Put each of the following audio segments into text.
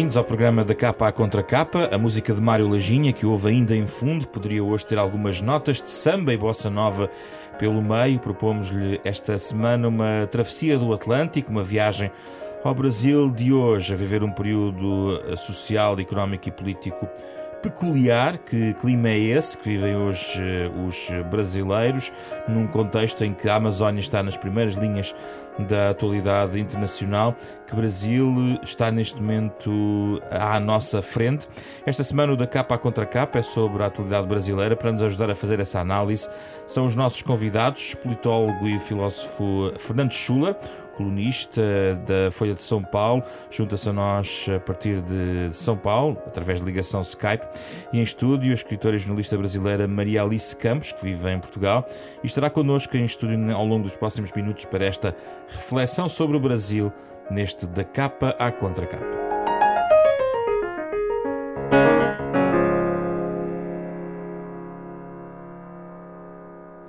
Bem-vindos ao programa da Capa à Contra Capa. A música de Mário Lajinha, que ouve ainda em fundo, poderia hoje ter algumas notas de samba e bossa nova pelo meio. Propomos-lhe esta semana uma travessia do Atlântico, uma viagem ao Brasil de hoje, a viver um período social, económico e político peculiar. Que clima é esse que vivem hoje eh, os brasileiros, num contexto em que a Amazónia está nas primeiras linhas da atualidade internacional, que Brasil está neste momento à nossa frente. Esta semana o da capa contra capa é sobre a atualidade brasileira. Para nos ajudar a fazer essa análise, são os nossos convidados, politólogo e filósofo Fernando Schuller, colunista da Folha de São Paulo, junta-se a nós a partir de São Paulo, através de ligação Skype, e em estúdio a escritora e jornalista brasileira Maria Alice Campos, que vive em Portugal, e estará connosco em estúdio ao longo dos próximos minutos para esta reflexão sobre o Brasil, neste da capa à contracapa.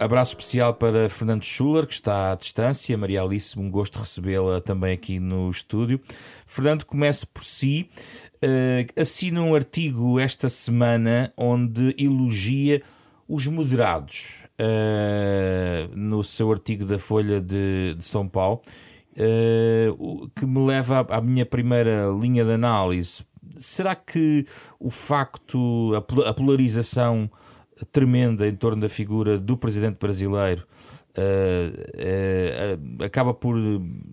Abraço especial para Fernando Schuller, que está à distância. Maria Alice, um gosto recebê-la também aqui no estúdio. Fernando, comece por si. Uh, assina um artigo esta semana onde elogia os moderados uh, no seu artigo da Folha de, de São Paulo, uh, que me leva à, à minha primeira linha de análise. Será que o facto, a, a polarização tremenda em torno da figura do presidente brasileiro uh, uh, acaba por,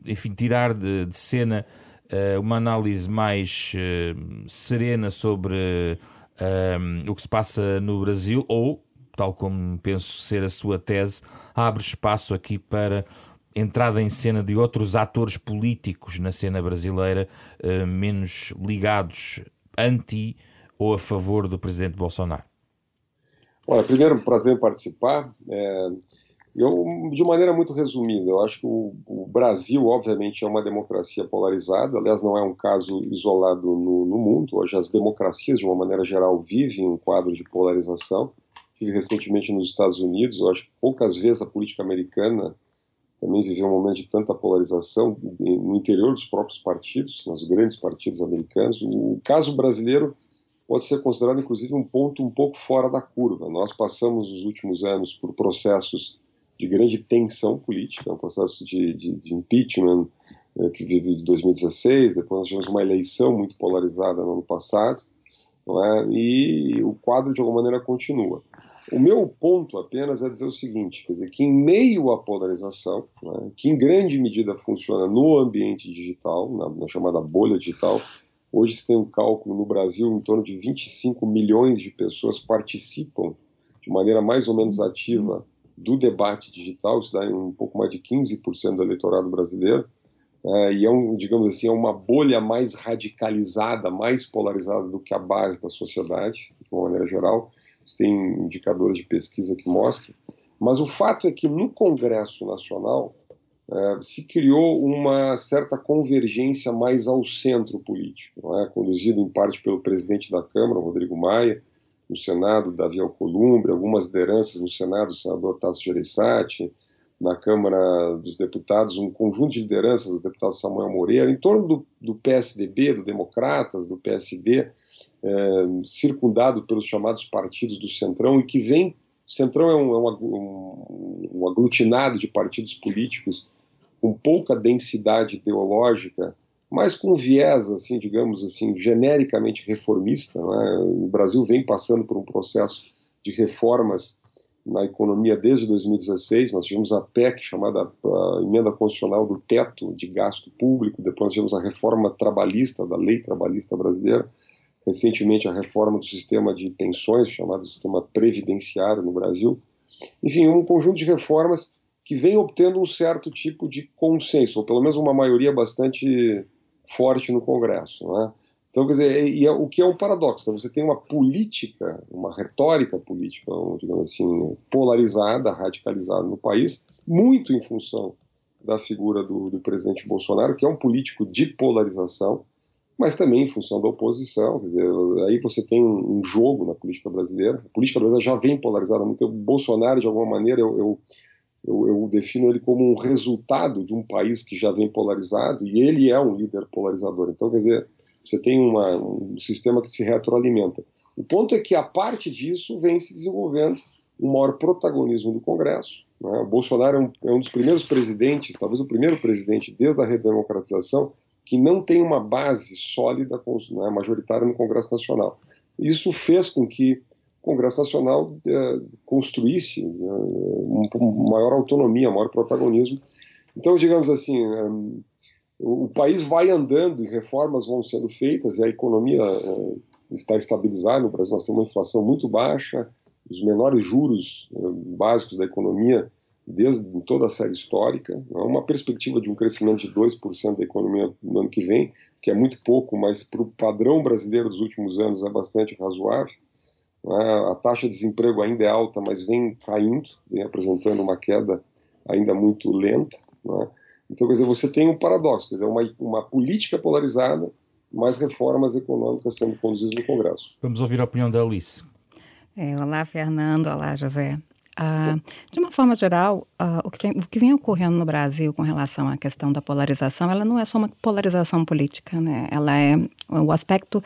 enfim, tirar de, de cena uh, uma análise mais serena sobre o que se passa no Brasil, ou, tal como penso ser a sua tese, abre espaço aqui para entrada em cena de outros atores políticos na cena brasileira menos ligados anti ou a favor do presidente Bolsonaro? Olha, primeiro, prazer participar. É, eu, de maneira muito resumida, eu acho que o, o, Brasil, obviamente, é uma democracia polarizada. Aliás, não é um caso isolado no, no, mundo. Hoje, as democracias, de uma maneira geral, vivem um quadro de polarização. Tive recentemente nos Estados Unidos. Eu acho que poucas vezes a política americana também viveu um momento de tanta polarização no interior dos próprios partidos, nos grandes partidos americanos. O caso brasileiro pode ser considerado, inclusive, um ponto um pouco fora da curva. Nós passamos nos últimos anos por processos de grande tensão política, um processo de, de, de impeachment eh, que vive de 2016, depois nós tivemos uma eleição muito polarizada no ano passado, é? e o quadro de alguma maneira continua. O meu ponto apenas é dizer o seguinte, quer dizer, que em meio à polarização, é? que em grande medida funciona no ambiente digital, na, na chamada bolha digital, Hoje se tem um cálculo no Brasil em torno de 25 milhões de pessoas participam de maneira mais ou menos ativa do debate digital, isso dá um pouco mais de 15% do eleitorado brasileiro, é, e é, um, digamos assim, é uma bolha mais radicalizada, mais polarizada do que a base da sociedade, de uma maneira geral. Tem indicadores de pesquisa que mostram. Mas o fato é que no Congresso Nacional, é, se criou uma certa convergência mais ao centro político, é? conduzido em parte pelo presidente da Câmara, Rodrigo Maia, no Senado, Davi Alcolumbre, algumas lideranças no Senado, o senador Tasso Gereissati, na Câmara dos Deputados, um conjunto de lideranças, o deputado Samuel Moreira, em torno do, do PSDB, do Democratas, do PSD, é, circundado pelos chamados partidos do Centrão, e que vem. Centrão é um, é um, um aglutinado de partidos políticos com pouca densidade ideológica, mas com viés, assim, digamos assim, genericamente reformista. Né? O Brasil vem passando por um processo de reformas na economia desde 2016. Nós tivemos a PEC, chamada a Emenda Constitucional do Teto de Gasto Público, depois nós tivemos a reforma trabalhista, da lei trabalhista brasileira, recentemente a reforma do sistema de pensões, chamado sistema previdenciário no Brasil. Enfim, um conjunto de reformas que vem obtendo um certo tipo de consenso, ou pelo menos uma maioria bastante forte no Congresso. Né? Então, quer dizer, é, o que é um paradoxo, então, você tem uma política, uma retórica política, digamos assim, polarizada, radicalizada no país, muito em função da figura do, do, presidente Bolsonaro, que é um político de polarização, mas também em função da oposição. Quer dizer, aí você tem um, jogo na política brasileira. A política brasileira já vem polarizada muito. O Bolsonaro, de alguma maneira, eu, eu eu, eu, defino ele como um resultado de um país que já vem polarizado e ele é um líder polarizador. Então, quer dizer, Você tem uma, um sistema que se retroalimenta. O ponto é que a parte disso vem se desenvolvendo um maior protagonismo do Congresso. Né? O Bolsonaro é um, é um, dos primeiros presidentes, talvez o primeiro presidente desde a redemocratização, que não tem uma base sólida né, majoritária no Congresso Nacional. Isso fez com que o Congresso Nacional é, construísse é, um, maior autonomia, maior protagonismo. Então, digamos assim, é, o, país vai andando e reformas vão sendo feitas e a economia é, está estabilizada. No Brasil, nós temos uma inflação muito baixa, os menores juros básicos da economia desde toda a série histórica, uma perspectiva de um crescimento de 2% da economia no ano que vem, que é muito pouco, mas para o padrão brasileiro dos últimos anos é bastante razoável. A taxa de desemprego ainda é alta, mas vem caindo, vem apresentando uma queda ainda muito lenta. Então, quer dizer, você tem um paradoxo, quer dizer, uma, uma política polarizada, mais reformas econômicas sendo conduzidas no Congresso. Vamos ouvir a opinião da Alice. É, olá, Fernando. Olá, José. Ah, de uma forma geral, ah, o, que tem, o, que vem ocorrendo no Brasil com relação à questão da polarização, ela não é só uma polarização política, né? Ela é o aspecto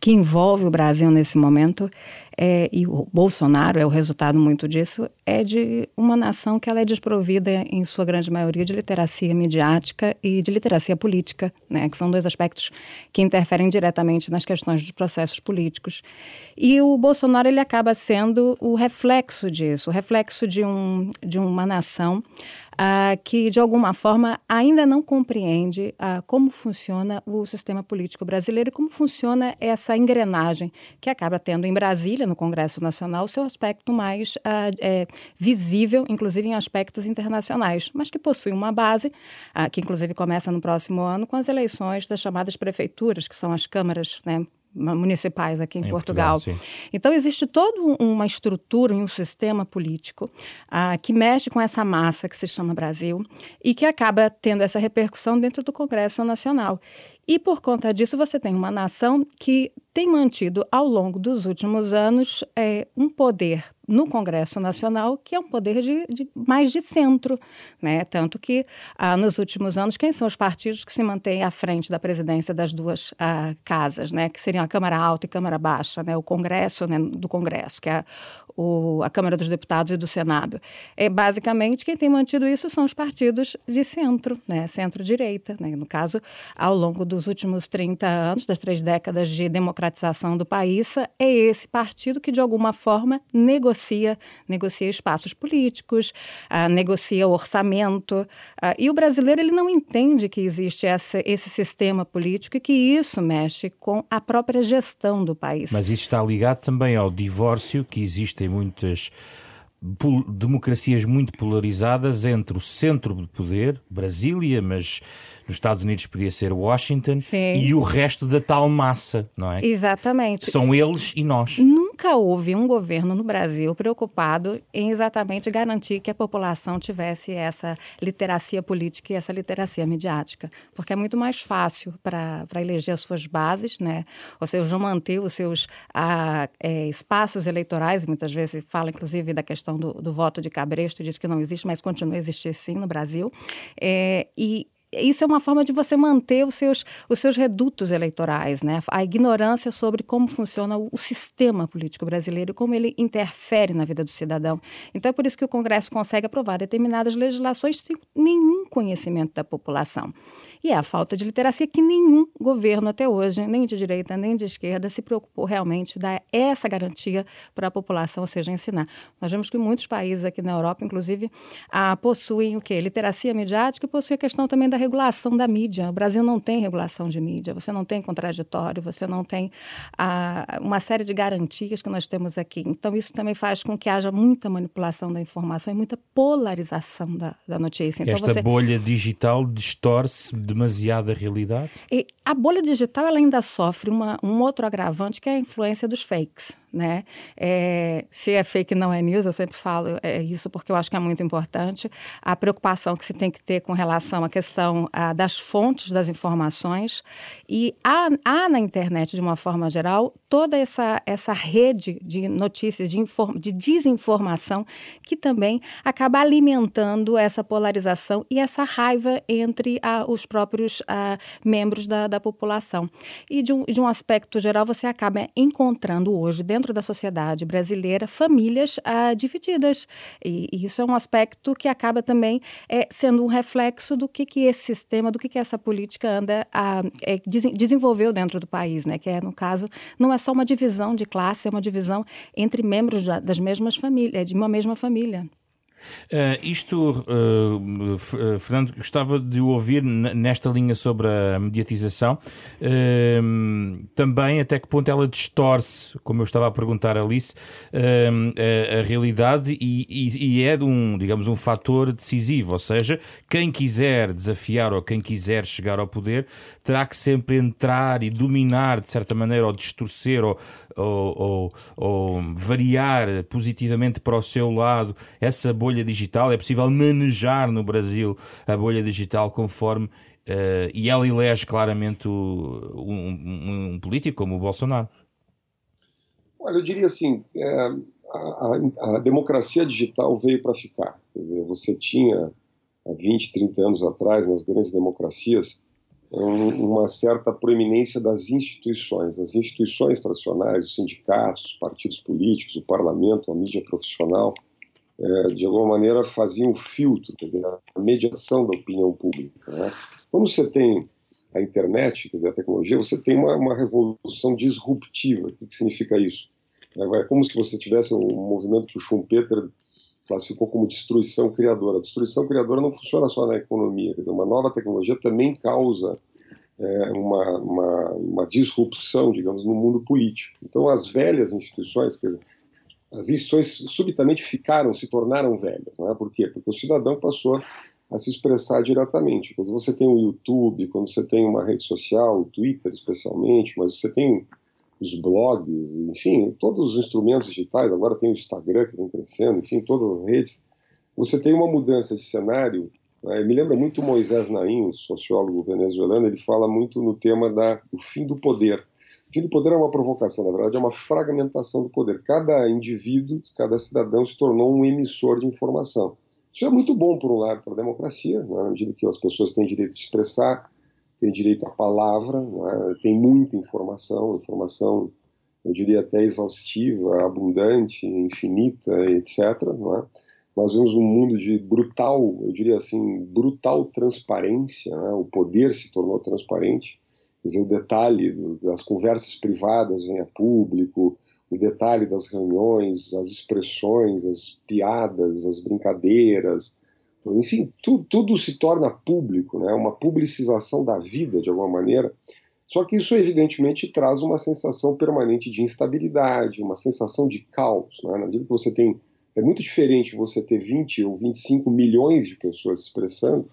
que envolve o Brasil nesse momento é, e o Bolsonaro é o resultado muito disso, é de uma nação que ela é desprovida, em sua grande maioria, de literacia midiática e de literacia política, né, que são dois aspectos que interferem diretamente nas questões dos processos políticos. E o Bolsonaro ele acaba sendo o reflexo disso, o reflexo de, um, de uma nação uh, que, de alguma forma, ainda não compreende uh, como funciona o sistema político brasileiro e como funciona essa engrenagem que acaba tendo em Brasília, no Congresso Nacional, seu aspecto mais uh, é, visível, inclusive em aspectos internacionais, mas que possui uma base, que inclusive começa no próximo ano com as eleições das chamadas prefeituras, que são as câmaras né, municipais aqui em, em Portugal. Portugal então, existe toda uma estrutura e um sistema político ah, que mexe com essa massa que se chama Brasil e que acaba tendo essa repercussão dentro do Congresso Nacional. E por conta disso, você tem uma nação que tem mantido ao longo dos últimos anos é, um poder no Congresso Nacional que é um poder de, de mais de centro, né? Tanto que ah, nos últimos anos quem são os partidos que se mantêm à frente da presidência das duas ah, casas, né? Que seriam a Câmara Alta e Câmara Baixa, né? O Congresso, né? Do Congresso, que é o, a Câmara dos Deputados e do Senado. É basicamente quem tem mantido isso são os partidos de centro, né? Centro-direita, né? No caso, ao longo do dos últimos 30 anos, das três décadas de democratização do país, é esse partido que, de alguma forma, negocia, negocia espaços políticos, uh, negocia orçamento. Uh, e o brasileiro ele não entende que existe essa, esse sistema político e que isso mexe com a própria gestão do país. Mas isso está ligado também ao divórcio que existe em muitas democracias muito polarizadas entre o centro de poder, Brasília, mas nos Estados Unidos podia ser Washington, Sim. e o resto da tal massa, não é? Exatamente. São eles e nós. Nunca houve um governo no Brasil preocupado em exatamente garantir que a população tivesse essa literacia política e essa literacia midiática, porque é muito mais fácil para eleger as suas bases, né? Ou seja, manter os seus é, espaços eleitorais, muitas vezes fala inclusive da questão do, do voto de cabresto, diz que não existe, mas continua a existir sim no Brasil. É, e isso é uma forma de você manter os seus, os seus redutos eleitorais, né? A ignorância sobre como funciona o, o sistema político brasileiro como ele interfere na vida do cidadão. Então é por isso que o Congresso consegue aprovar determinadas legislações sem nenhum conhecimento da população. E é a falta de literacia que nenhum governo até hoje, nem de direita nem de esquerda, se preocupou realmente de dar essa garantia para a população, ou seja, ensinar. Nós vemos que muitos países aqui na Europa, inclusive, ah, possuem o quê? Literacia midiática e possuem a questão também da regulação da mídia. O Brasil não tem regulação de mídia, você não tem contraditório, você não tem ah, uma série de garantias que nós temos aqui. Então, isso também faz com que haja muita manipulação da informação e muita polarização da, da notícia. Então, Esta você... bolha digital distorce demasiada realidade? E a bolha digital ela ainda sofre uma, um outro agravante que é a influência dos fakes. Né? É, se é fake não é news, eu sempre falo é isso porque eu acho que é muito importante. A preocupação que se tem que ter com relação à questão a, das fontes das informações e há, há, na internet, de uma forma geral, toda essa, essa rede de notícias, de, de desinformação que também acaba alimentando essa polarização e essa raiva entre a, os próprios a, membros da, da população. E de um, de um aspecto geral, você acaba encontrando hoje, dentro da sociedade brasileira, famílias ah, divididas. E, e, isso é um aspecto que acaba também é, sendo um reflexo do que, que esse sistema, do que, que essa política anda a, é, desenvolveu dentro do país, né? que é, no caso, não é só uma divisão de classe, é uma divisão entre membros da, das mesmas famílias, de uma mesma família. Uh, isto, uh, Fernando, gostava de ouvir nesta linha sobre a mediatização, uh, também até que ponto ela distorce, como eu estava a perguntar a Alice, a, a, realidade e, e, e, é de um, digamos, um fator decisivo, ou seja, quem quiser desafiar ou quem quiser chegar ao poder terá que sempre entrar e dominar de certa maneira ou distorcer ou, ou, ou, ou variar positivamente para o seu lado essa bolha digital. É possível manejar no Brasil a bolha digital conforme. Uh, e ela elege claramente o, um, um, um, político como o Bolsonaro. Olha, eu diria assim: é, a, a, a, democracia digital veio para ficar. Quer dizer, você tinha há 20, 30 anos atrás, nas grandes democracias, uma certa proeminência das instituições. As instituições tradicionais, os sindicatos, os partidos políticos, o parlamento, a mídia profissional, é, de alguma maneira faziam um filtro, quer dizer, a mediação da opinião pública. Né? Quando você tem a internet, quer dizer, a tecnologia, você tem uma, uma revolução disruptiva. O que, que significa isso? É, é como se você tivesse um movimento que o Schumpeter classificou como destruição criadora. A destruição criadora não funciona só na economia, quer dizer, uma nova tecnologia também causa é, uma, uma, uma, disrupção, digamos, no mundo político. Então, as velhas instituições, quer dizer, as instituições subitamente ficaram, se tornaram velhas. Né? Por quê? Porque o cidadão passou a se expressar diretamente. Quando você tem o YouTube, quando você tem uma rede social, o Twitter especialmente, mas você tem os blogs, enfim, todos os instrumentos digitais, agora tem o Instagram que vem crescendo, enfim, todas as redes, você tem uma mudança de cenário. Né? Me lembra muito Moisés Naim, sociólogo venezuelano, ele fala muito no tema da, do fim do poder. Do poder é uma provocação, na verdade, é uma fragmentação do poder. Cada indivíduo, cada cidadão se tornou um emissor de informação. Isso é muito bom, por um lado, para a democracia, né? na medida que as pessoas têm direito de expressar, tem direito à palavra, é? tem muita informação, informação, eu diria até exaustiva, abundante, infinita, etc. Não é? Nós vemos um mundo de brutal, eu diria assim, brutal transparência, é? o poder se tornou transparente, quer dizer, o detalhe das conversas privadas vem a público, o detalhe das reuniões, as expressões, as piadas, as brincadeiras, enfim, tu, tudo se torna público, né? uma publicização da vida, de alguma maneira. Só que isso, evidentemente, traz uma sensação permanente de instabilidade, uma sensação de caos. Né? Na medida que você tem. É muito diferente você ter 20 ou 25 milhões de pessoas expressando,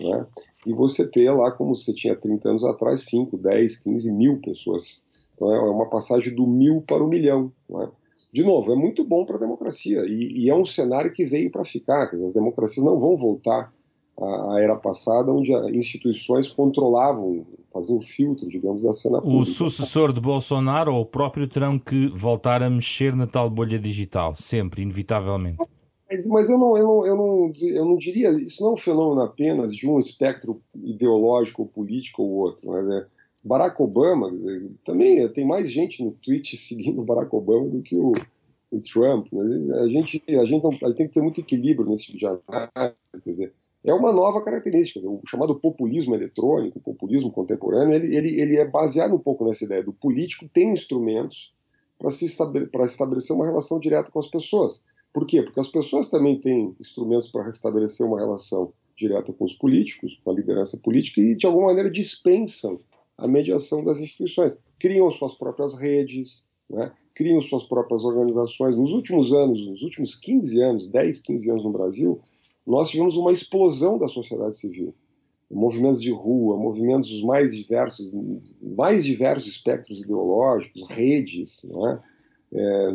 né? E você ter lá, como você tinha 30 anos atrás, 5, 10, 15 mil pessoas. Então é uma passagem do mil para o milhão. Né? de novo, é muito bom para a democracia e, e, é um cenário que veio para ficar. As democracias não vão voltar à, à era passada, onde instituições controlavam, faziam filtro, digamos, da cena pública. O sucessor de Bolsonaro ou o próprio terão que voltar a mexer na tal bolha digital, sempre, inevitavelmente. Mas, mas eu, não, eu, não, eu, não, eu não diria, isso não é um fenômeno apenas de um espectro ideológico político ou outro. Né? Barack Obama, também tem mais gente no Twitch seguindo Barack Obama do que o, o Trump. Né? A gente, a gente não, tem que ter muito equilíbrio nesse tipo de análise. Quer dizer, é uma nova característica. O chamado populismo eletrônico, o populismo contemporâneo, ele, ele, ele é baseado um pouco nessa ideia do político ter instrumentos para se estabelecer uma relação direta com as pessoas. Por quê? Porque as pessoas também têm instrumentos para restabelecer uma relação direta com os políticos, com a liderança política, e de alguma maneira dispensam a mediação das instituições. Criam suas próprias redes, né? criam suas próprias organizações. Nos últimos anos, nos últimos 15 anos, 10, 15 anos no Brasil, nós tivemos uma explosão da sociedade civil. Movimentos de rua, movimentos mais diversos, mais diversos espectros ideológicos, redes, né? É,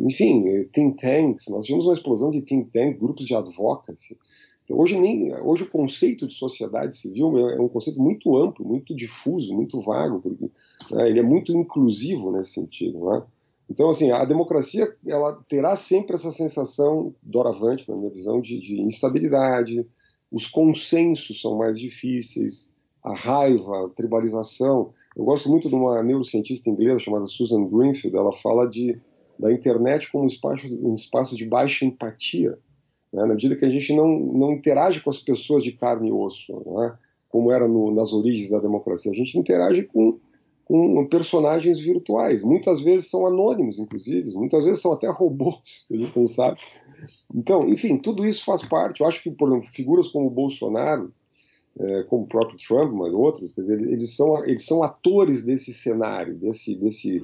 enfim, think tanks, nós tivemos uma explosão de think tanks, grupos de advocacy. Então, hoje, nem, hoje o conceito de sociedade civil é, é um conceito muito amplo, muito difuso, muito vago, porque né, ele é muito inclusivo nesse sentido. Né? Então, assim, a democracia ela terá sempre essa sensação doravante, na minha visão, de, de instabilidade, os consensos são mais difíceis, a raiva, a tribalização. Eu gosto muito de uma neurocientista inglesa chamada Susan Greenfield, ela fala de, da internet como um espaço, um espaço de baixa empatia, né? na medida que a gente não, não interage com as pessoas de carne e osso, né? como era no, nas origens da democracia, a gente interage com, com personagens virtuais, muitas vezes são anônimos, inclusive, muitas vezes são até robôs, que a gente não sabe. Então, enfim, tudo isso faz parte. Eu acho que, por exemplo, figuras como o Bolsonaro, é, como o próprio Trump, mas outros, quer dizer, eles são, eles são atores desse cenário, desse, desse,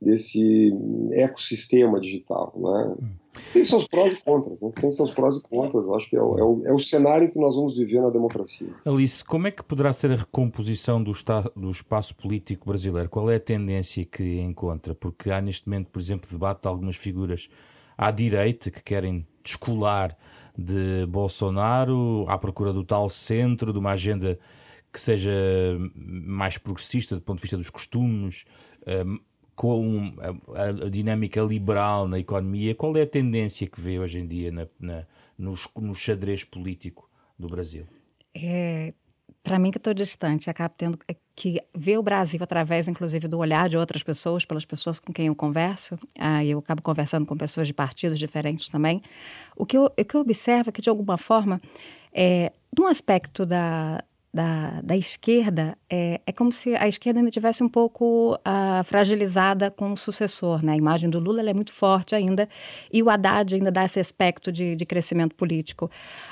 desse ecossistema digital. Né? Tem seus prós e contras, né? tem seus prós e contras. Acho que é o, é, o, é o cenário que nós vamos viver na democracia. Alice, como é que poderá ser a recomposição do, do espaço político brasileiro? Qual é a tendência que encontra? Porque há neste momento, por exemplo, debate de algumas figuras à direita que querem descolar de Bolsonaro à procura do tal centro, de uma agenda que seja mais progressista do ponto de vista dos costumes, hum, com a, dinâmica liberal na economia. Qual é a tendência que vê hoje em dia na, na, no, no xadrez político do Brasil? É, para mim que estou distante, acabo tendo que ver o Brasil através, inclusive, do olhar de outras pessoas, pelas pessoas com quem eu converso, ah, eu acabo conversando com pessoas de partidos diferentes também, o que eu, o que eu observo é que, de alguma forma, é, num aspecto da, da, da esquerda, é, é como se a esquerda ainda tivesse um pouco uh, fragilizada com o sucessor. Né? A imagem do Lula é muito forte ainda e o Haddad ainda dá esse aspecto de, de crescimento político.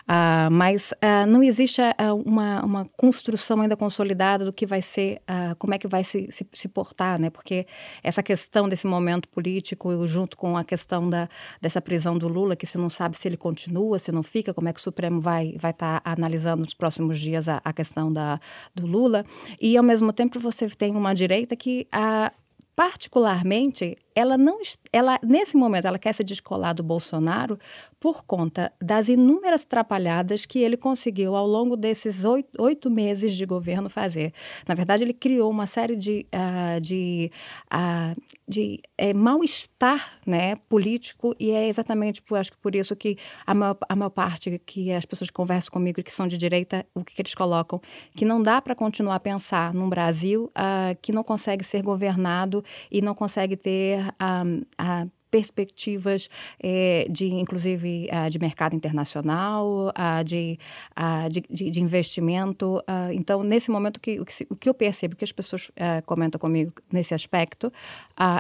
Uh, mas uh, não existe uma, uma construção ainda consolidada do que vai ser, como é que vai se, se, se, portar, né? porque essa questão desse momento político, junto com a questão da, dessa prisão do Lula, que se não sabe se ele continua, se não fica, como é que o Supremo vai estar vai tá analisando nos próximos dias a, a questão questão da, do Lula, e ao mesmo tempo você tem uma direita que, a, particularmente, ela não ela nesse momento ela quer se descolar do Bolsonaro por conta das inúmeras trapalhadas que ele conseguiu ao longo desses oito, oito meses de governo fazer. Na verdade, ele criou uma série de, uh, de, uh, de é, mal-estar né, político e é exatamente, por, acho que por isso que a maior, a maior parte que as pessoas conversam comigo que são de direita, o que, que eles colocam? Que não dá para continuar a pensar num Brasil uh, que não consegue ser governado e não consegue ter a, a perspectivas é, de, inclusive, de mercado internacional, de, de, de, de, investimento. então, nesse momento, que, o, que, o que eu percebo que as pessoas comentam comigo nesse aspecto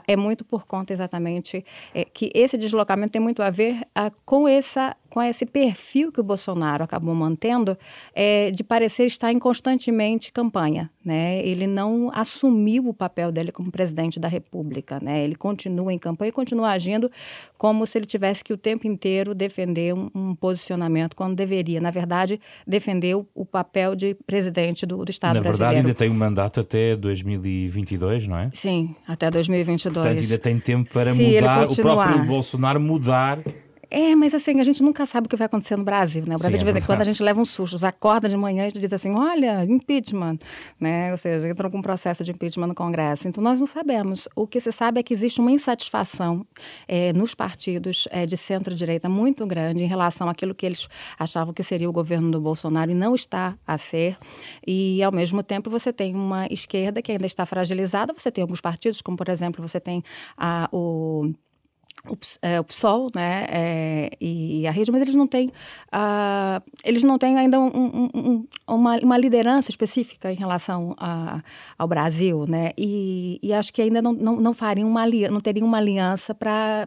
é muito por conta exatamente é, que esse deslocamento tem muito a ver com essa com esse perfil que o Bolsonaro acabou mantendo é, de parecer estar em constantemente campanha. Né? Ele não assumiu o papel dele como presidente da República. Né? Ele continua em campanha e continua agindo como se ele tivesse que o tempo inteiro defender um, um posicionamento, quando deveria, na verdade, defender o, o papel de presidente do, do Estado na brasileiro. Na verdade, ainda tem um mandato até 2022, não é? Sim, até 2022. Portanto, ainda tem tempo para se mudar, o próprio Bolsonaro mudar é, mas assim, a gente nunca sabe o que vai acontecer no Brasil, né? O Brasil, Sim, de vez em quando, a gente leva um susto. Acorda de manhã e diz assim, olha, impeachment, né? Ou seja, entrou com um processo de impeachment no Congresso. Então, nós não sabemos. O que se sabe é que existe uma insatisfação é, nos partidos é, de centro-direita muito grande em relação àquilo que eles achavam que seria o governo do Bolsonaro e não está a ser. E, ao mesmo tempo, você tem uma esquerda que ainda está fragilizada. Você tem alguns partidos, como, por exemplo, você tem a, o o, é, PSOL né, é, e a rede, mas eles não têm, uh, eles não têm ainda um, um, um, uma, uma liderança específica em relação a, ao Brasil, né? E, e acho que ainda não, não, não fariam uma não teriam uma aliança para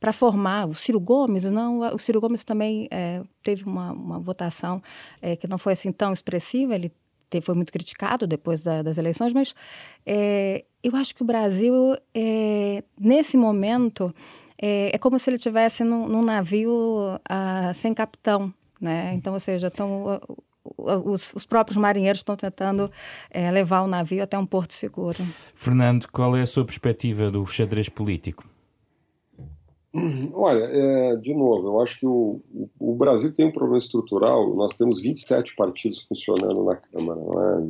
para formar o Ciro Gomes não o Ciro Gomes também é, teve uma, uma votação é, que não foi assim tão expressiva ele foi muito criticado depois da, das eleições mas é, eu acho que o Brasil é, nesse momento é, é como se ele estivesse num, num navio uh, sem capitão, né? Então, ou seja, estão os, os, próprios marinheiros estão tentando é, levar o navio até um porto seguro. Fernando, qual é a sua perspectiva do xadrez político? Olha, é, de novo, eu acho que o, o, Brasil tem um problema estrutural. Nós temos 27 partidos funcionando na Câmara. É?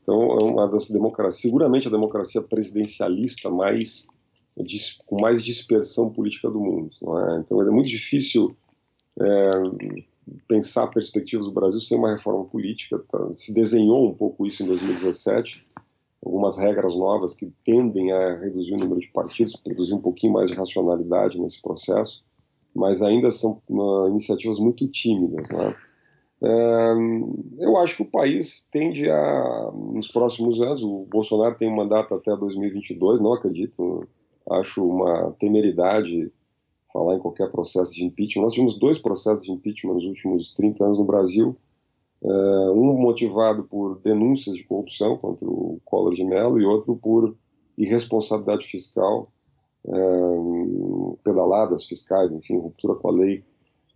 Então, é uma das democracias, seguramente a democracia presidencialista mais com mais dispersão política do mundo. É? Então, é muito difícil é, pensar perspectivas do Brasil sem uma reforma política. Tá? Se desenhou um pouco isso em 2017 algumas regras novas que tendem a reduzir o número de partidos, produzir um pouquinho mais de racionalidade nesse processo, mas ainda são uh, iniciativas muito tímidas. Né? É, eu acho que o país tende a, nos próximos anos, o Bolsonaro tem um mandato até 2022, não acredito, acho uma temeridade falar em qualquer processo de impeachment. Nós tivemos dois processos de impeachment nos últimos 30 anos no Brasil, Uh, um motivado por denúncias de corrupção contra o Collor de Mello e outro por irresponsabilidade fiscal, uh, pedaladas fiscais, enfim, ruptura com a lei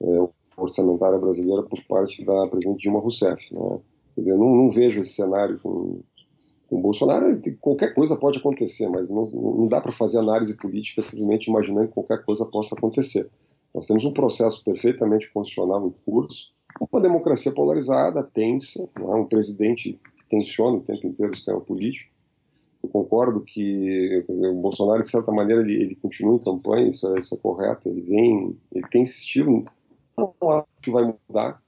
uh, orçamentária brasileira por parte da presidente Dilma Rousseff. Né? Quer dizer, eu não, não, vejo esse cenário com, com Bolsonaro. Qualquer coisa pode acontecer, mas não, não dá para fazer análise política simplesmente imaginando que qualquer coisa possa acontecer. Nós temos um processo perfeitamente constitucional em curso, uma democracia polarizada, tensa, é? um presidente que tensiona o tempo inteiro o sistema político. Eu concordo que dizer, o Bolsonaro, de certa maneira, ele, ele continua em campanha, isso é, isso é, correto, ele vem, ele tem insistido, não acho que vai mudar,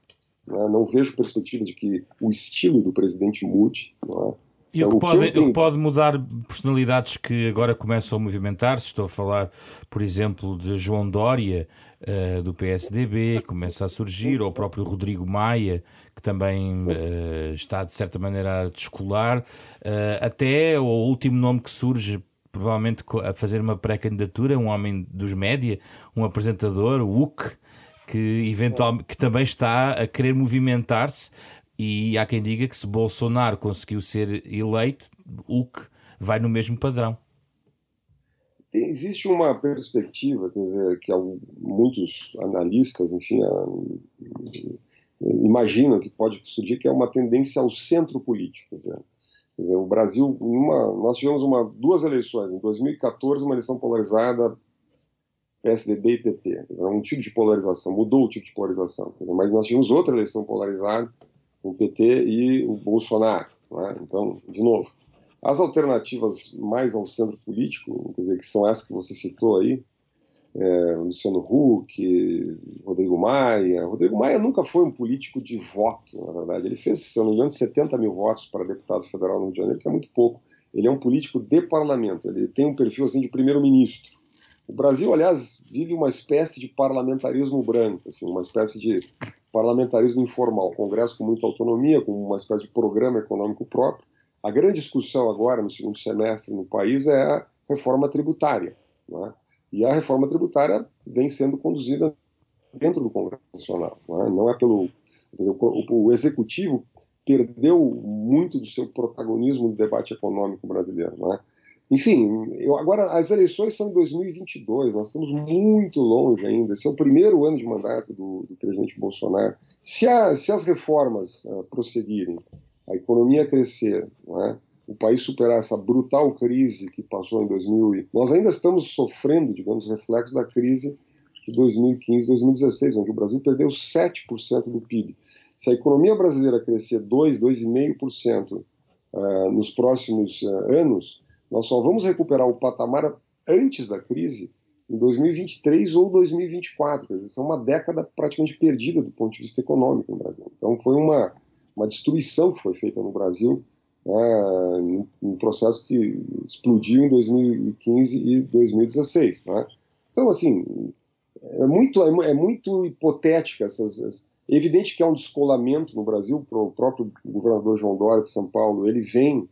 né? não vejo perspectiva de que o estilo do presidente mude. Não é? E o, que pode, o que pode mudar personalidades que agora começam a movimentar-se, estou a falar, por exemplo, de João Dória, uh, do PSDB, começa a surgir, ou o próprio Rodrigo Maia, que também uh, está de certa maneira a descolar, uh, até o último nome que surge provavelmente a fazer uma pré-candidatura, um homem dos média, um apresentador, o UC, que eventualmente que também está a querer movimentar-se e há quem diga que se Bolsonaro conseguiu ser eleito, o que vai no mesmo padrão. Existe uma perspectiva, quer dizer, que muitos analistas, enfim, imaginam que pode surgir, que é uma tendência ao centro político. Quer dizer, quer dizer o Brasil, uma, nós tivemos uma, duas eleições, em 2014, uma eleição polarizada PSDB e PT. Um tipo de polarização, mudou o tipo de polarização. Mas nós tivemos outra eleição polarizada o PT e o Bolsonaro. Né? Então, de novo, as alternativas mais ao centro político, quer dizer, que são essas que você citou aí, é, Luciano Huck, Rodrigo Maia. Rodrigo Maia nunca foi um político de voto, na verdade. Ele fez, se eu não me engano, 70 mil votos para deputado federal no Rio de Janeiro, que é muito pouco. Ele é um político de parlamento, ele tem um perfil assim de primeiro-ministro. O Brasil, aliás, vive uma espécie de parlamentarismo branco, assim, uma espécie de parlamentarismo informal, Congresso com muita autonomia, com uma espécie de programa econômico próprio. A grande discussão agora, no segundo semestre no país, é a reforma tributária. Né? E a reforma tributária vem sendo conduzida dentro do Congresso Nacional. Não é, não é pelo. O, o Executivo perdeu muito do seu protagonismo no debate econômico brasileiro. Não é? Enfim, eu, agora as eleições são em 2022, nós estamos muito longe ainda. Esse é o primeiro ano de mandato do, do presidente Bolsonaro. Se, a, se as reformas uh, prosseguirem, a economia crescer, é? o país superar essa brutal crise que passou em 2000, nós ainda estamos sofrendo, digamos, reflexos da crise de 2015, 2016, onde o Brasil perdeu 7% do PIB. Se a economia brasileira crescer 2, 2,5% uh, nos próximos uh, anos, nós só vamos recuperar o patamar antes da crise em 2023 ou 2024. Quer dizer, são uma década praticamente perdida do ponto de vista econômico no Brasil. Então, foi uma, uma destruição que foi feita no Brasil, né, um processo que explodiu em 2015 e 2016. Né? Então, assim, é muito, é muito hipotética essas. É evidente que há um descolamento no Brasil, o próprio governador João Dória de São Paulo, ele vem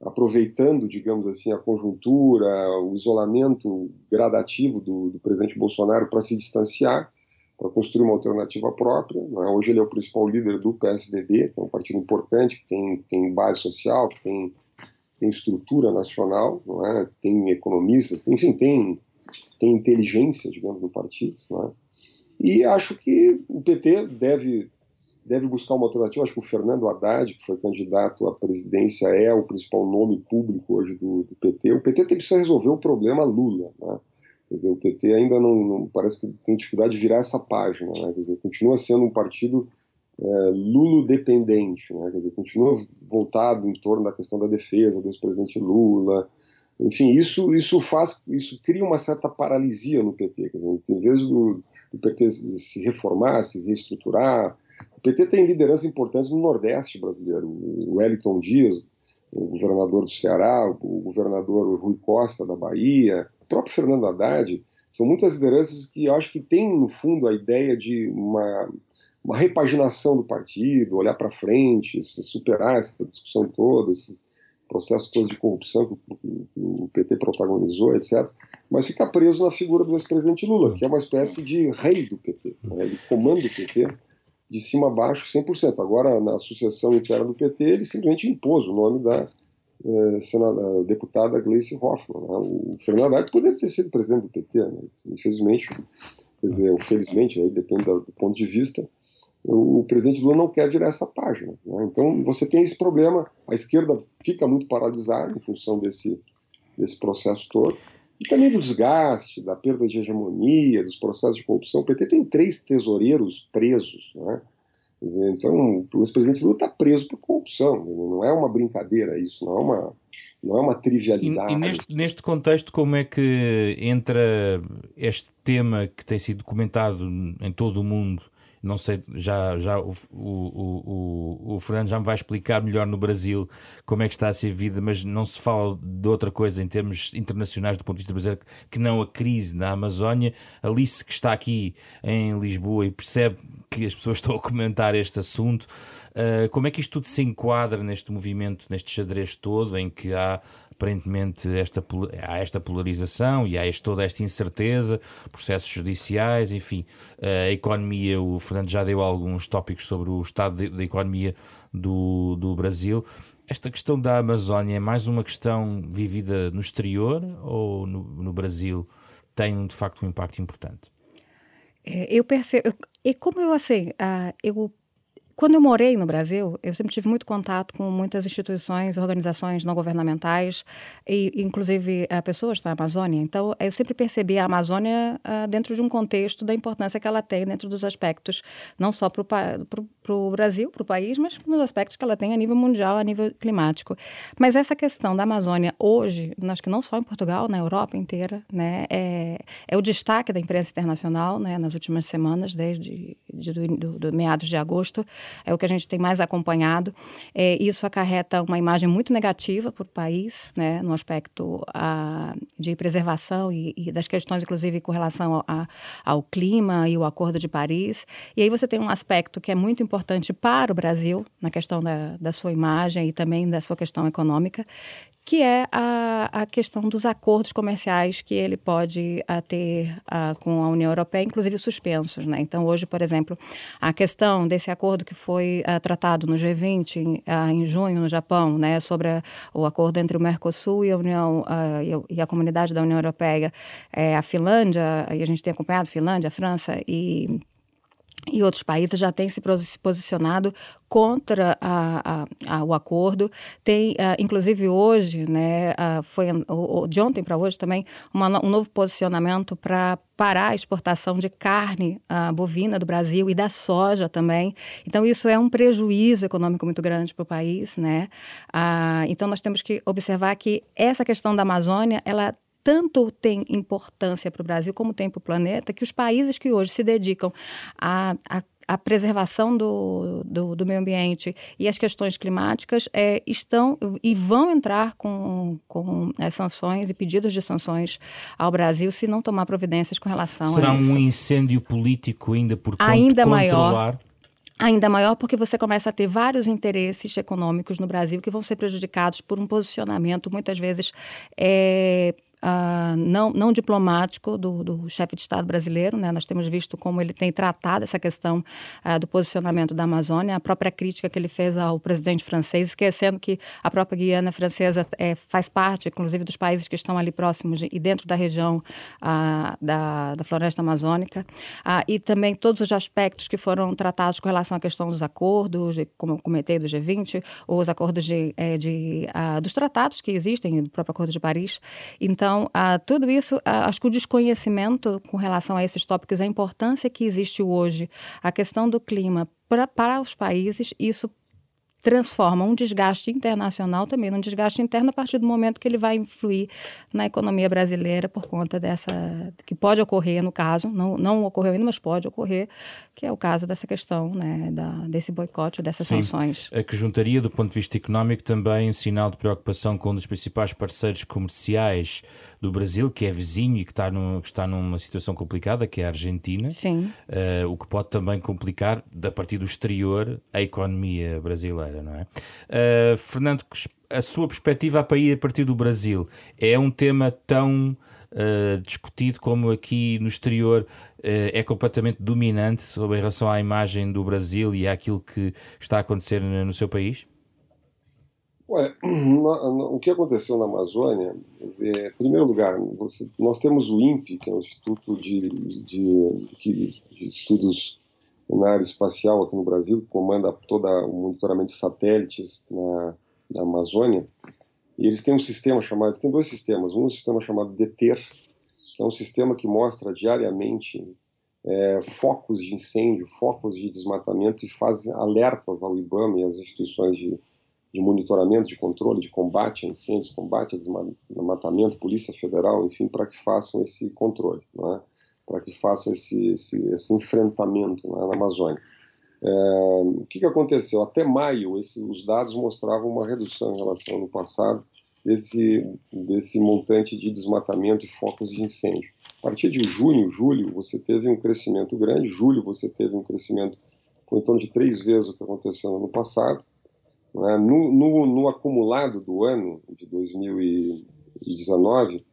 aproveitando, digamos assim, a conjuntura, o isolamento gradativo do, do presidente Bolsonaro para se distanciar, para construir uma alternativa própria. É? Hoje ele é o principal líder do PSDB, que é um partido importante, que tem, tem base social, que tem, tem estrutura nacional, é? tem economistas, tem, enfim, tem, tem inteligência, digamos, no partido. É? E acho que o PT deve deve buscar uma alternativa. Acho que o Fernando Haddad, que foi candidato à presidência, é o principal nome público hoje do, do PT. O PT tem que resolver o problema Lula. Né? Quer dizer, o PT ainda não, não, parece que tem dificuldade de virar essa página, né? Quer dizer, continua sendo um partido é, Lulo-dependente, né? Quer dizer, continua voltado em torno da questão da defesa do ex-presidente Lula. Enfim, isso, isso faz, isso cria uma certa paralisia no PT. Quer dizer, em vez do, do PT se reformar, se reestruturar, o PT tem liderança importante no Nordeste brasileiro. O Wellington Dias, o governador do Ceará, o governador Rui Costa da Bahia, próprio Fernando Haddad, são muitas lideranças que eu acho que têm, no fundo, a ideia de uma, uma repaginação do partido, olhar para frente, superar essa discussão toda, esses processos todos de corrupção que o PT protagonizou, etc. Mas fica preso na figura do ex-presidente Lula, que é uma espécie de rei do PT. Né? Ele comanda o PT de cima a baixo 100%. Agora, na associação interna do PT, ele simplesmente impôs o nome da senadora, deputada Gleice Hoffmann. Né? O Fernando Haddad poderia ter sido presidente do PT, mas infelizmente, quer dizer, ou felizmente, aí depende do ponto de vista, o, o presidente Lula não quer virar essa página. Né? Então você tem esse problema, a esquerda fica muito paralisada em função desse, desse processo todo, e também do desgaste, da perda de hegemonia, dos processos de corrupção. O PT tem três tesoureiros presos, né? Dizer, então, o ex-presidente Lula está preso por corrupção. Não é uma brincadeira isso, não é uma, não é uma trivialidade. E, e neste, neste, contexto, como é que entra este tema que tem sido documentado em todo o mundo? Não sei, já, já o, o, o, o Fernando já me vai explicar melhor no Brasil como é que está a ser vida, mas não se fala de outra coisa em termos internacionais do ponto de vista brasileiro que não a crise na Amazónia. Alice, que está aqui em Lisboa e percebe que as pessoas estão a comentar este assunto. Uh, como é que isto tudo se enquadra neste movimento, neste xadrez todo, em que há aparentemente esta, há esta polarização e há este, toda esta incerteza, processos judiciais, enfim, a economia, o Fernando já deu alguns tópicos sobre o estado da economia do, do Brasil. Esta questão da Amazónia é mais uma questão vivida no exterior ou no, no Brasil tem de facto um impacto importante? É, eu percebo, e como eu assim, uh, eu quando eu morei no Brasil, eu sempre tive muito contato com muitas instituições, organizações não governamentais, e inclusive uh, pessoas da Amazônia. Então, eu sempre percebi a Amazônia uh, dentro de um contexto da importância que ela tem dentro dos aspectos, não só para o Brasil, para o país, mas nos aspectos que ela tem a nível mundial, a nível climático. Mas essa questão da Amazônia hoje, acho que não só em Portugal, na Europa inteira, né, é, é o destaque da imprensa internacional né, nas últimas semanas, desde de, do, do, do meados de agosto é o que a gente tem mais acompanhado. É, isso acarreta uma imagem muito negativa para o país, né, no aspecto a, de preservação e, e, das questões, inclusive, com relação ao, a, ao clima e o Acordo de Paris. E aí você tem um aspecto que é muito importante para o Brasil, na questão da, da sua imagem e também da sua questão econômica, que é a, a questão dos acordos comerciais que ele pode a, ter a, com a União Europeia, inclusive suspensos. Né? Então, hoje, por exemplo, a questão desse acordo que foi tratado no G20 em, em, junho, no Japão, né, sobre o acordo entre o Mercosul e a União e, a comunidade da União Europeia, é, a Finlândia, e a gente tem acompanhado Finlândia, a França e e outros países já têm se posicionado contra a, a, a, o acordo. Tem, uh, inclusive hoje, né, uh, foi uh, de ontem para hoje também, uma, um novo posicionamento para parar a exportação de carne bovina do Brasil e da soja também. Então, isso é um prejuízo econômico muito grande para o país. Né? então, nós temos que observar que essa questão da Amazônia, ela tanto tem importância para o Brasil como tem para o planeta, que os países que hoje se dedicam a a preservação do, do, do, meio ambiente e as questões climáticas é, estão e vão entrar com, com é, sanções e pedidos de sanções ao Brasil se não tomar providências com relação Será a isso. Será um incêndio político ainda por ainda controlar? Maior ainda maior porque você começa a ter vários interesses econômicos no Brasil que vão ser prejudicados por um posicionamento muitas vezes é, uh, não, não diplomático do, do chefe de Estado brasileiro. Né? Nós temos visto como ele tem tratado essa questão uh, do posicionamento da Amazônia, a própria crítica que ele fez ao presidente francês, esquecendo que a própria Guiana Francesa é, faz parte, inclusive, dos países que estão ali próximos e dentro da região uh, da, da floresta amazônica, e também todos os aspectos que foram tratados com relação à questão dos acordos, como eu comentei, do G20, ou os acordos de, é, de dos tratados que existem, do próprio Acordo de Paris. Então, Então, a, tudo isso, acho que o desconhecimento com relação a esses tópicos, a importância que existe hoje, a questão do clima pra, para os países, isso transforma um desgaste internacional também num desgaste interno a partir do momento que ele vai influir na economia brasileira por conta dessa que pode ocorrer no caso não não ocorreu ainda mas pode ocorrer que é o caso dessa questão né da, desse boicote dessas Sim, sanções. A que juntaria do ponto de vista económico também sinal de preocupação com um dos principais parceiros comerciais do Brasil que é vizinho e que está no, que está numa situação complicada que é a Argentina. Sim. Uh, o que pode também complicar a partir do exterior a economia brasileira não é? Uh, Fernando, a sua perspectiva a partir do Brasil é um tema tão uh, discutido como aqui no exterior uh, é completamente dominante sobre em relação à imagem do Brasil e àquilo que está a acontecer no seu país? Ué, o que aconteceu na Amazônia, é, em primeiro lugar, você, nós temos o INPE, que é o Instituto de, de, de, de Estudos na área espacial aqui no Brasil, comanda todo o monitoramento de satélites na, na Amazônia. E eles têm um sistema chamado, eles têm dois sistemas, um sistema chamado DETER, que é um sistema que mostra diariamente é, focos de incêndio, focos de desmatamento e faz alertas ao IBAMA e às instituições de, de monitoramento, de controle, de combate a incêndios, combate a desmatamento, Polícia Federal, enfim, para que façam esse controle. Não é? Para que façam esse, esse, esse enfrentamento né, na Amazônia. É, o que, que aconteceu? Até maio, esse, os dados mostravam uma redução em relação ao ano passado desse, desse montante de desmatamento e focos de incêndio. A partir de junho, julho, você teve um crescimento grande, julho você teve um crescimento com em torno de três vezes o que aconteceu no ano passado. Né? No, no, no acumulado do ano de 2019,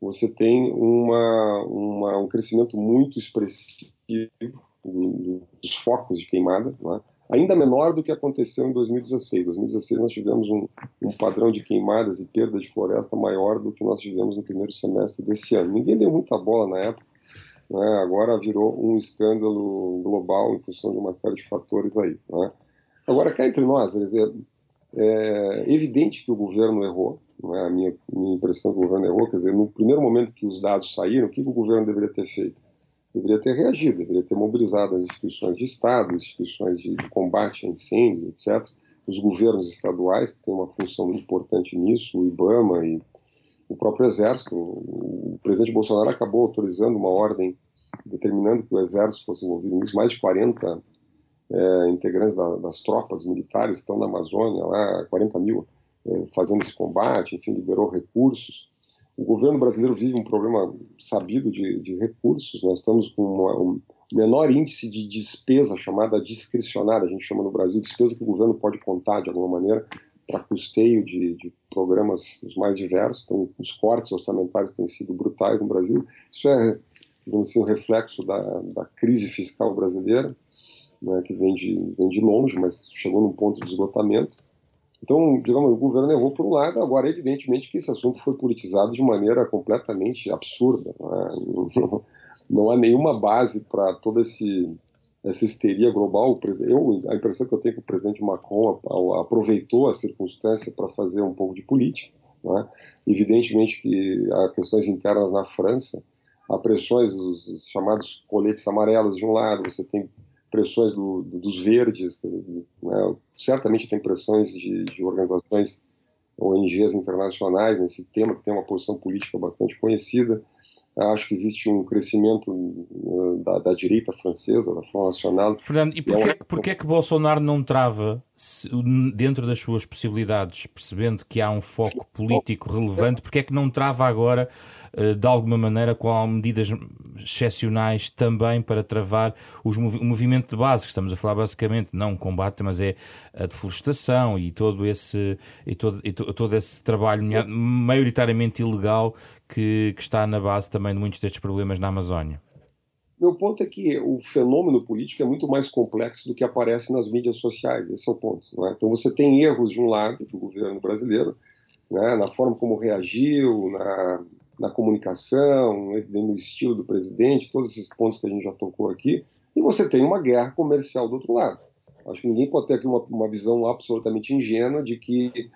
você tem uma, uma, um crescimento muito expressivo dos focos de queimada, é? ainda menor do que aconteceu em 2016. Em 2016 nós tivemos um, um, padrão de queimadas e perda de floresta maior do que nós tivemos no primeiro semestre desse ano. Ninguém deu muita bola na época, né? agora virou um escândalo global em função de uma série de fatores aí. Né? Agora, cá entre nós, é, é evidente que o governo errou, é a minha, minha impressão que o governo errou, quer dizer, no primeiro momento que os dados saíram, o que, o governo deveria ter feito? Deveria ter reagido, deveria ter mobilizado as instituições de Estado, as instituições de, de combate a incêndios, etc., os governos estaduais, que têm uma função muito importante nisso, o IBAMA e o próprio Exército. O presidente Bolsonaro acabou autorizando uma ordem determinando que o Exército fosse envolvido nisso, mais de 40 é, integrantes da, das tropas militares estão na Amazônia, lá 40 mil é, fazendo esse combate, enfim, liberou recursos. O governo brasileiro vive um problema sabido de, de recursos. Nós estamos com uma, um menor índice de despesa chamada discricionária, a gente chama no Brasil despesa que o governo pode contar de alguma maneira para custeio de, de, programas os mais diversos. Então, os cortes orçamentários têm sido brutais no Brasil. Isso é, digamos assim, um reflexo da, da crise fiscal brasileira, né, que vem de, vem de longe, mas chegou num ponto de esgotamento. Então, digamos, o governo errou por um lado, agora, evidentemente, que esse assunto foi politizado de maneira completamente absurda. Não, não há nenhuma base para toda esse, essa histeria global. Eu, a impressão que eu tenho é que o presidente Macron aproveitou a circunstância para fazer um pouco de política. É? Evidentemente que há questões internas na França, há pressões dos chamados coletes amarelos de um lado, você tem pressões do, do, dos verdes, dizer, né, certamente tem pressões de, de, organizações ONGs internacionais nesse tema, que tem uma posição política bastante conhecida. Acho que existe um crescimento uh, da, da, direita francesa, da Front Nacional. Fernando, e porquê, é uma... porquê que Bolsonaro não trava dentro das suas possibilidades, percebendo que há um foco político relevante, porquê é que não trava agora eh, de alguma maneira com medidas excepcionais também para travar os movi o movimento de base, que estamos a falar basicamente, não combate, mas é a deflorestação e todo esse, e todo, e to todo esse trabalho maioritariamente ilegal que, que está na base também de muitos destes problemas na Amazónia. Meu ponto é que o fenômeno político é muito mais complexo do que aparece nas mídias sociais, esse é o ponto. É? Então você tem erros de um lado do governo brasileiro, né, na forma como reagiu, na, na comunicação, no estilo do presidente, todos esses pontos que a gente já tocou aqui, e você tem uma guerra comercial do outro lado. Acho que ninguém pode ter aqui uma, uma visão absolutamente ingênua de que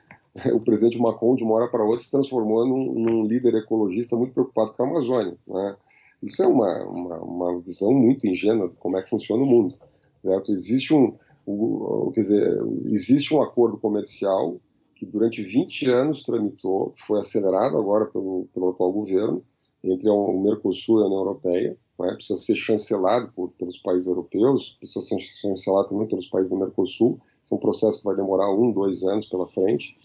o presidente Macron, de uma hora para outra, se transformou num, num líder ecologista muito preocupado com a Amazônia. Né? Isso é uma, uma, uma, visão muito ingênua de como é que funciona o mundo. Certo? Existe um, um, quer dizer, existe um acordo comercial que durante 20 anos tramitou, foi acelerado agora pelo, pelo atual governo, entre o Mercosul e a União Europeia, né? precisa ser chancelado por, pelos países europeus, precisa ser chancelado também pelos países do Mercosul, esse é um processo que vai demorar um, dois anos pela frente.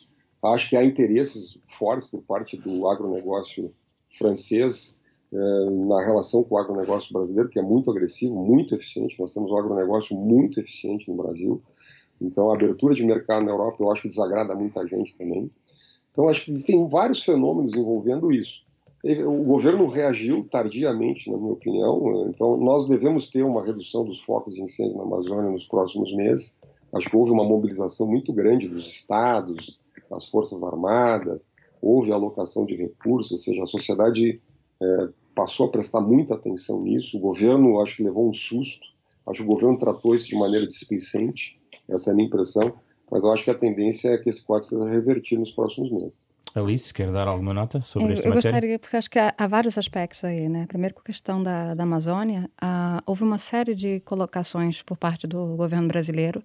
Acho que há interesses fortes por parte do agronegócio francês eh, na relação com o agronegócio brasileiro, que é muito agressivo, muito eficiente. Nós temos um agronegócio muito eficiente no Brasil. Então, a abertura de mercado na Europa eu acho que desagrada muita gente também. Então, acho que existem vários fenômenos envolvendo isso. O governo reagiu tardiamente, na minha opinião. Então, nós devemos ter uma redução dos focos de incêndio na Amazônia nos próximos meses. Acho que houve uma mobilização muito grande dos estados, das forças armadas, houve alocação de recursos, ou seja, a sociedade é, passou a prestar muita atenção nisso. O governo, acho que levou um susto. Acho que o governo tratou isso de maneira displicente. Essa é a minha impressão. Mas eu acho que a tendência é que esse quadro seja revertido nos próximos meses. Alice, quer dar alguma nota sobre eu, esta eu matéria? Eu gostaria, porque acho que há, há, vários aspectos aí, né? Primeiro, com a questão da, da Amazônia, ah, houve uma série de colocações por parte do governo brasileiro,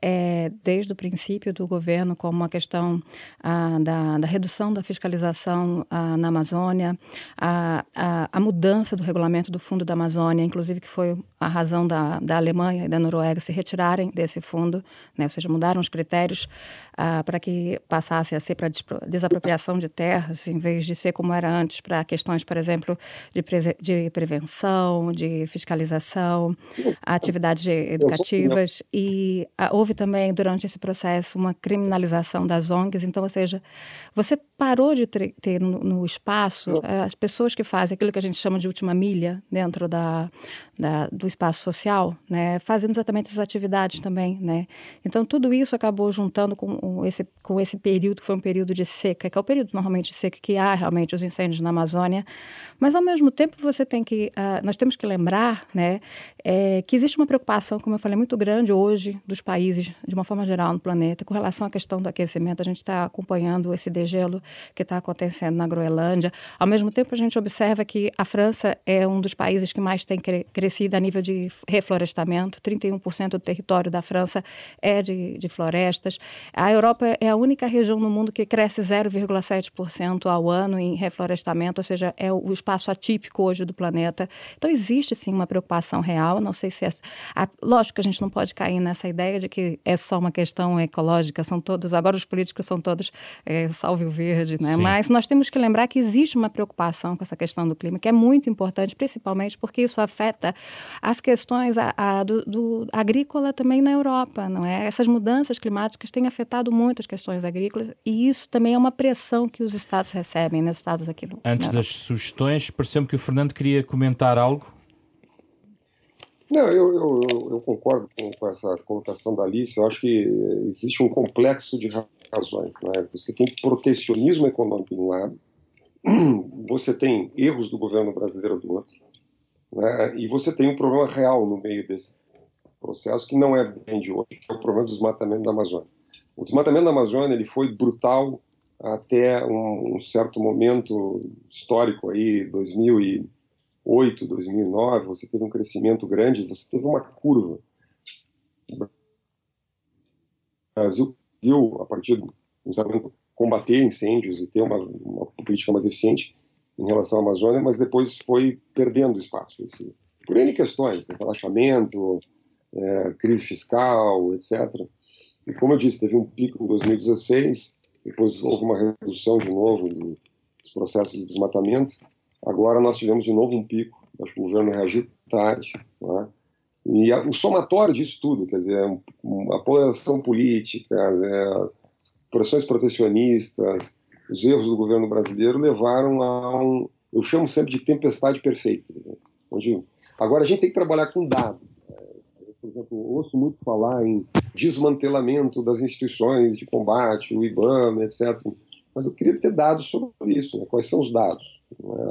é, desde o princípio do governo, como a questão ah, da, da, redução da fiscalização ah, na Amazônia, a, a, a, mudança do regulamento do Fundo da Amazônia, inclusive que foi a razão da, da Alemanha e da Noruega se retirarem desse fundo, né? ou seja, mudaram os critérios para que passasse a ser para desapropriação apropriação de terras, em vez de ser como era antes, para questões, por exemplo, de, pre de prevenção, de fiscalização, atividades educativas. E ah, houve também, durante esse processo, uma criminalização das ONGs. Então, ou seja, você parou de ter no, no espaço eh, as pessoas que fazem aquilo que a gente chama de última milha dentro da, da, do espaço social, né, fazendo exatamente essas atividades também, né. Então tudo isso acabou juntando com esse com esse período que foi um período de seca, que é o período normalmente de seca que há realmente os incêndios na Amazônia, mas ao mesmo tempo você tem que uh, nós temos que lembrar, né, é, que existe uma preocupação, como eu falei, muito grande hoje dos países de uma forma geral no planeta com relação à questão do aquecimento. A gente está acompanhando esse degelo que está acontecendo na Groenlândia. Ao mesmo tempo, a gente observa que a França é um dos países que mais tem crescido a nível de reflorestamento. 31% do território da França é de, de florestas. A Europa é a única região no mundo que cresce 0,7% ao ano em reflorestamento, ou seja, é o espaço atípico hoje do planeta. Então, existe sim uma preocupação real. Não sei se é. A, lógico que a gente não pode cair nessa ideia de que é só uma questão ecológica, são todos. Agora, os políticos são todos é, salve o verde verde, né? Mas nós temos que lembrar que existe uma preocupação com essa questão do clima, que é muito importante, principalmente porque isso afeta as questões a, a, do, do, agrícola também na Europa, não é? Essas mudanças climáticas têm afetado muito as questões agrícolas e isso também é uma pressão que os estados recebem, né? Os estados aqui no, Antes das sugestões, pareceu-me que o Fernando queria comentar algo. Não, eu, eu, eu concordo com, com, essa colocação da Alice. Eu acho que existe um complexo de razões. Né? Você tem protecionismo econômico de um lado, você tem erros do governo brasileiro do outro, né? e você tem um problema real no meio desse processo que não é bem de hoje, que é o problema do desmatamento da Amazônia. O desmatamento da Amazônia ele foi brutal até um, um certo momento histórico aí, 2008, 2009, você teve um crescimento grande, você teve uma curva. O Brasil conseguiu, a partir do combater incêndios e ter uma, uma, política mais eficiente em relação à Amazônia, mas depois foi perdendo espaço. Esse, por N questões, né, relaxamento, é, crise fiscal, etc. E como eu disse, teve um pico em 2016, depois houve uma redução de novo dos processos de desmatamento. Agora nós tivemos de novo um pico. Acho que o governo reagiu tarde. Né? E a, o somatório disso tudo, quer dizer, a polarização política, né, as pressões protecionistas, os erros do governo brasileiro levaram a um, eu chamo sempre de tempestade perfeita. Né, onde, agora a gente tem que trabalhar com dados. Né. Por exemplo, ouço muito falar em desmantelamento das instituições de combate, o IBAMA, etc. Mas eu queria ter dados sobre isso. Né? Quais são os dados?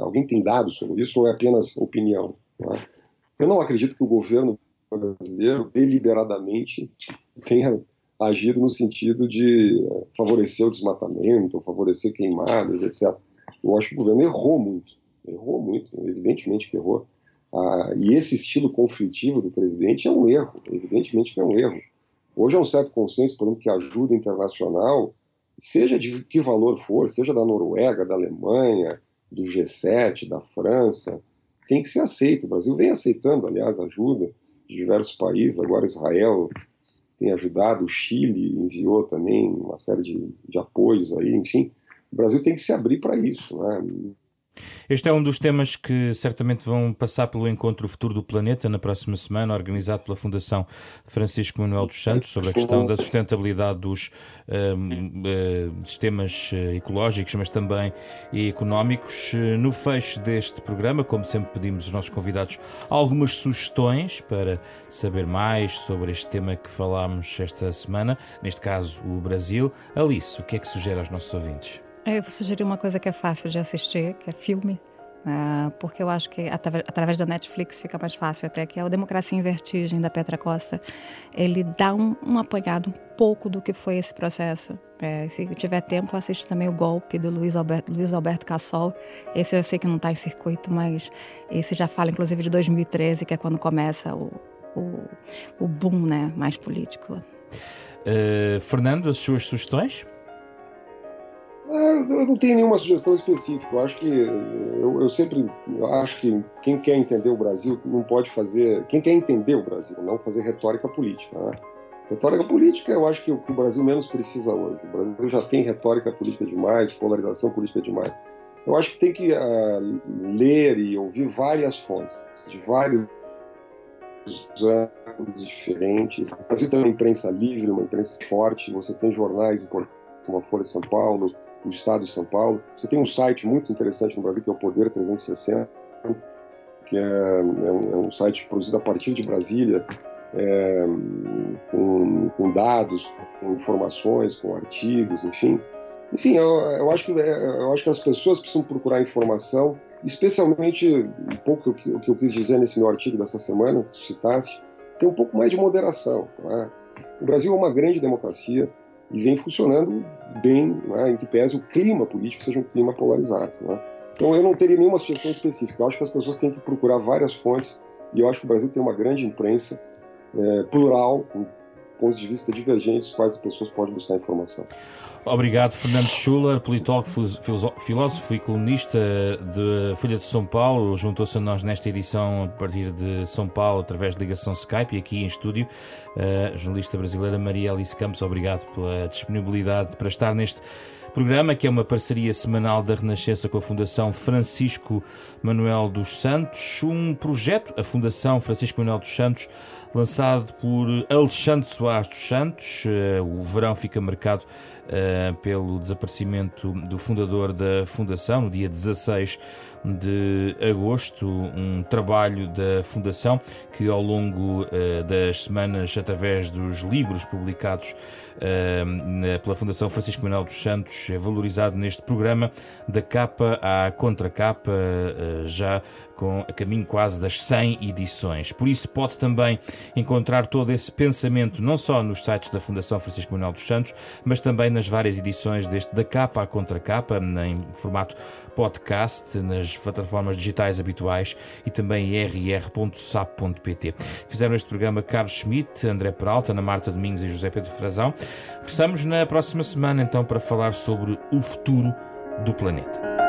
Alguém tem dados sobre isso ou é apenas opinião? Eu não acredito que o governo brasileiro deliberadamente tenha agido no sentido de favorecer o desmatamento, favorecer queimadas, etc. Eu acho que o governo errou muito, errou muito, evidentemente que errou. Ah, e esse estilo conflitivo do presidente é um erro, evidentemente que é um erro. Hoje há um certo consenso, por exemplo, que a ajuda internacional, seja de que valor for, seja da Noruega, da Alemanha, do G7, da França, tem que ser aceito. O Brasil vem aceitando, aliás, ajuda diversos países, agora Israel tem ajudado, o Chile enviou também uma série de, de apoios aí, enfim. O Brasil tem que se abrir para isso. Né? Este é um dos temas que certamente vão passar pelo encontro Futuro do Planeta na próxima semana, organizado pela Fundação Francisco Manuel dos Santos, sobre a questão da sustentabilidade dos um, uh, sistemas eh, ecológicos, mas também económicos. No fecho deste programa, como sempre, pedimos aos nossos convidados algumas sugestões para saber mais sobre este tema que falámos esta semana, neste caso o Brasil. Alice, o que é que sugere aos nossos ouvintes? Eu vou sugerir uma coisa que é fácil de assistir, que é filme. Uh, porque eu acho que através da Netflix fica mais fácil até, que é o Democracia em Vertigem, da Petra Costa. Ele dá um, um apanhado um pouco do que foi esse processo. É, se tiver tempo, assiste também o Golpe, do Luiz Alberto, Luiz Alberto Cassol. Esse eu sei que não está em circuito, mas esse já fala, inclusive, de 2013, que é quando começa o, o, o boom né, mais político. Uh, Fernando, as suas sugestões? É, eu não tenho nenhuma sugestão específica. Eu acho que eu, eu, sempre acho que quem quer entender o Brasil não pode fazer. Quem quer entender o Brasil, não fazer retórica política. Né? Retórica política, eu acho que o, que o Brasil menos precisa hoje. O Brasil já tem retórica política demais, polarização política demais. Eu acho que tem que uh, ler e ouvir várias fontes, de vários ângulos diferentes. O Brasil tem uma imprensa livre, uma imprensa forte. Você tem jornais importantes como a Folha de São Paulo, o Estado de São Paulo. Você tem um site muito interessante no Brasil que é o Poder 360, que é, é, um, é um, site produzido a partir de Brasília, é, com, com, dados, com informações, com artigos, enfim. Enfim, eu, eu, acho que, é, eu acho que as pessoas precisam procurar informação, especialmente um pouco o que, o que eu quis dizer nesse meu artigo dessa semana, que citaste, tem um pouco mais de moderação. É? O Brasil é uma grande democracia, e vem funcionando bem, né, em que pese o clima político seja um clima polarizado. Né. Então eu não teria nenhuma sugestão específica. Eu acho que as pessoas têm que procurar várias fontes e eu acho que o Brasil tem uma grande imprensa é, plural, pontos de vista divergentes, quais as pessoas podem buscar informação. Obrigado, Fernando Schuller, politólogo, filósofo e colunista de Folha de São Paulo. Juntou-se a nós nesta edição a partir de São Paulo, através de ligação Skype, e aqui em estúdio, a jornalista brasileira Maria Alice Campos. Obrigado pela disponibilidade para estar neste programa, que é uma parceria semanal da Renascença com a Fundação Francisco Manuel dos Santos. Um projeto, a Fundação Francisco Manuel dos Santos, lançado por Alexandre Soares dos Santos. Eh, o verão fica marcado uh, pelo desaparecimento do fundador da Fundação, no dia 16 de agosto, um trabalho da Fundação que ao longo uh, das semanas, através dos livros publicados uh, pela Fundação Francisco Manuel dos Santos, é valorizado neste programa da capa à contracapa, uh, já com a caminho quase das 100 edições. Por isso pode também encontrar todo esse pensamento não só nos sites da Fundação Francisco Manuel dos Santos, mas também nas várias edições deste da capa à contracapa, em formato podcast, nas plataformas digitais habituais e também rr.sap.pt. Fizeram este programa Carlos Schmidt, André Peralta, Ana Marta Domingos e José Pedro Frazão. Regressamos na próxima semana então para falar sobre o futuro do planeta.